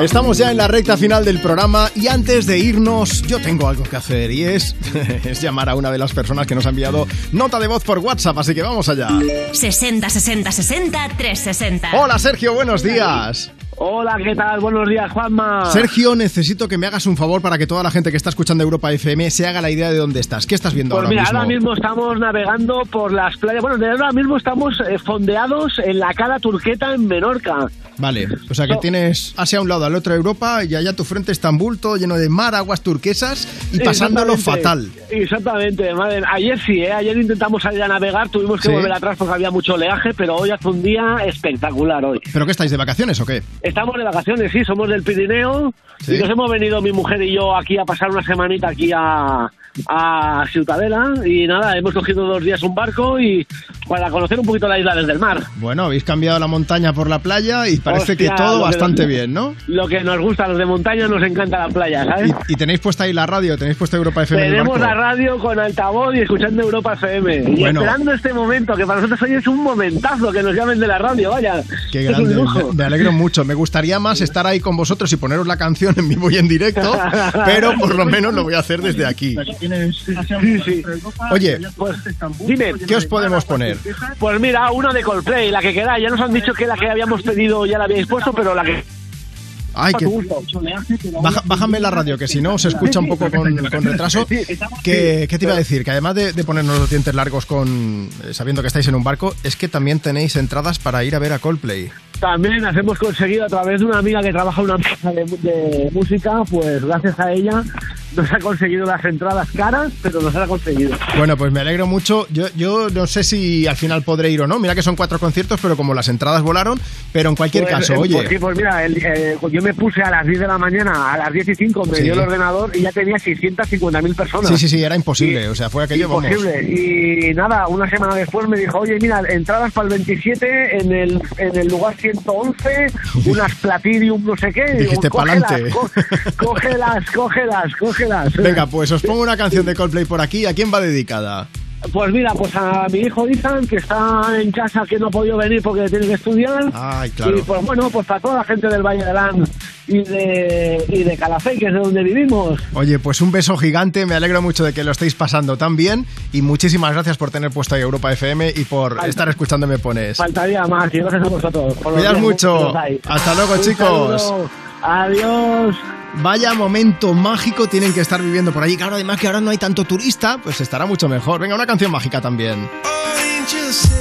Estamos ya en la recta final del programa y antes de irnos yo tengo algo que hacer y es, es llamar a una de las personas que nos ha enviado nota de voz por WhatsApp, así que vamos allá. 60 60 60 360. Hola Sergio, buenos días. Hola, ¿qué tal? Buenos días, Juanma. Sergio, necesito que me hagas un favor para que toda la gente que está escuchando Europa FM se haga la idea de dónde estás. ¿Qué estás viendo Pues ahora mira, mismo? ahora mismo estamos navegando por las playas. Bueno, de ahora mismo estamos eh, fondeados en la cara turqueta en Menorca. Vale, o sea que No. tienes Asia a un lado, al otro Europa y allá tu frente Estambul, todo lleno de mar, aguas turquesas y pasándolo fatal. Exactamente. Exactamente, madre. Ayer sí, ¿eh? ayer intentamos salir a navegar, tuvimos que Sí. volver atrás porque había mucho oleaje, pero hoy hace un día espectacular hoy. ¿Pero qué estáis de vacaciones o qué? Estamos de vacaciones, sí, somos del Pirineo Sí. y nos hemos venido mi mujer y yo aquí a pasar una semanita aquí a, a Ciutadela y nada, hemos cogido dos días un barco y para conocer un poquito la isla desde el mar. Bueno, habéis cambiado la montaña por la playa y parece Hostia, que todo que bastante nos- bien, ¿no? Lo que nos gusta a los de montaña nos encanta la playa, ¿sabes? Y, y tenéis puesta ahí la radio, tenéis puesta Europa FM en el Tenemos barco. la radio con altavoz y escuchando Europa FM. Y Bueno. esperando este momento, que para nosotros hoy es un momentazo que nos llamen de la radio, vaya. Qué es un grande, lujo. me, me alegro mucho. Me gustaría más estar ahí con vosotros y poneros la canción en vivo y en directo, pero por lo menos lo voy a hacer desde aquí. Sí, sí. Oye, Pues, dime. ¿qué os podemos poner? Pues mira, una de Coldplay, la que queda. Ya nos han dicho que la que habíamos pedido ya la habíais puesto, pero la que... Ay, que... Baja- bájame la radio, que si no se escucha un poco con, con retraso. ¿Qué, qué te iba a decir? Que además de, de ponernos los dientes largos con eh, sabiendo que estáis en un barco, es que también tenéis entradas para ir a ver a Coldplay. También las hemos conseguido a través de una amiga que trabaja en una empresa de, de música, pues gracias a ella nos ha conseguido las entradas caras, pero nos ha conseguido. Bueno, pues me alegro mucho. Yo, yo no sé si al final podré ir o no. Mira que son cuatro conciertos, pero como las entradas volaron, pero en cualquier Pues, caso, eh, oye. Pues, sí, pues mira, el- eh, yo me puse a las 10 de la mañana, a las 10 y 5 me Sí. dio el ordenador y ya tenía 650.000 personas. Sí, sí, sí, era imposible. O sea, fue aquello, vamos. Imposible. Y nada, una semana después me dijo, oye, mira, entradas para el 27 en el, en el lugar 111, unas Platinum no sé qué. Dijiste, "Cógelas, "Pa'lante". co- Cógelas, cógelas, cógelas. Venga, pues os pongo una canción de Coldplay por aquí. ¿A quién va dedicada? Pues mira, pues a mi hijo Ethan, que está en casa, que no ha podido venir porque tiene que estudiar. Ay, claro. Y pues bueno, pues para toda la gente del Valle de Lan y de, y de Calafé, que es de donde vivimos. Oye, pues un beso gigante. Me alegro mucho de que lo estéis pasando tan bien. Y muchísimas gracias por tener puesto ahí Europa FM y por Falta- estar escuchando Me Pones. Faltaría más, y gracias a vosotros. días mucho. Hasta luego, Un chicos. saludo. Adiós. Vaya momento mágico tienen que estar viviendo por allí. Claro, además que ahora no hay tanto turista, pues estará mucho mejor. Venga, una canción mágica también. Angels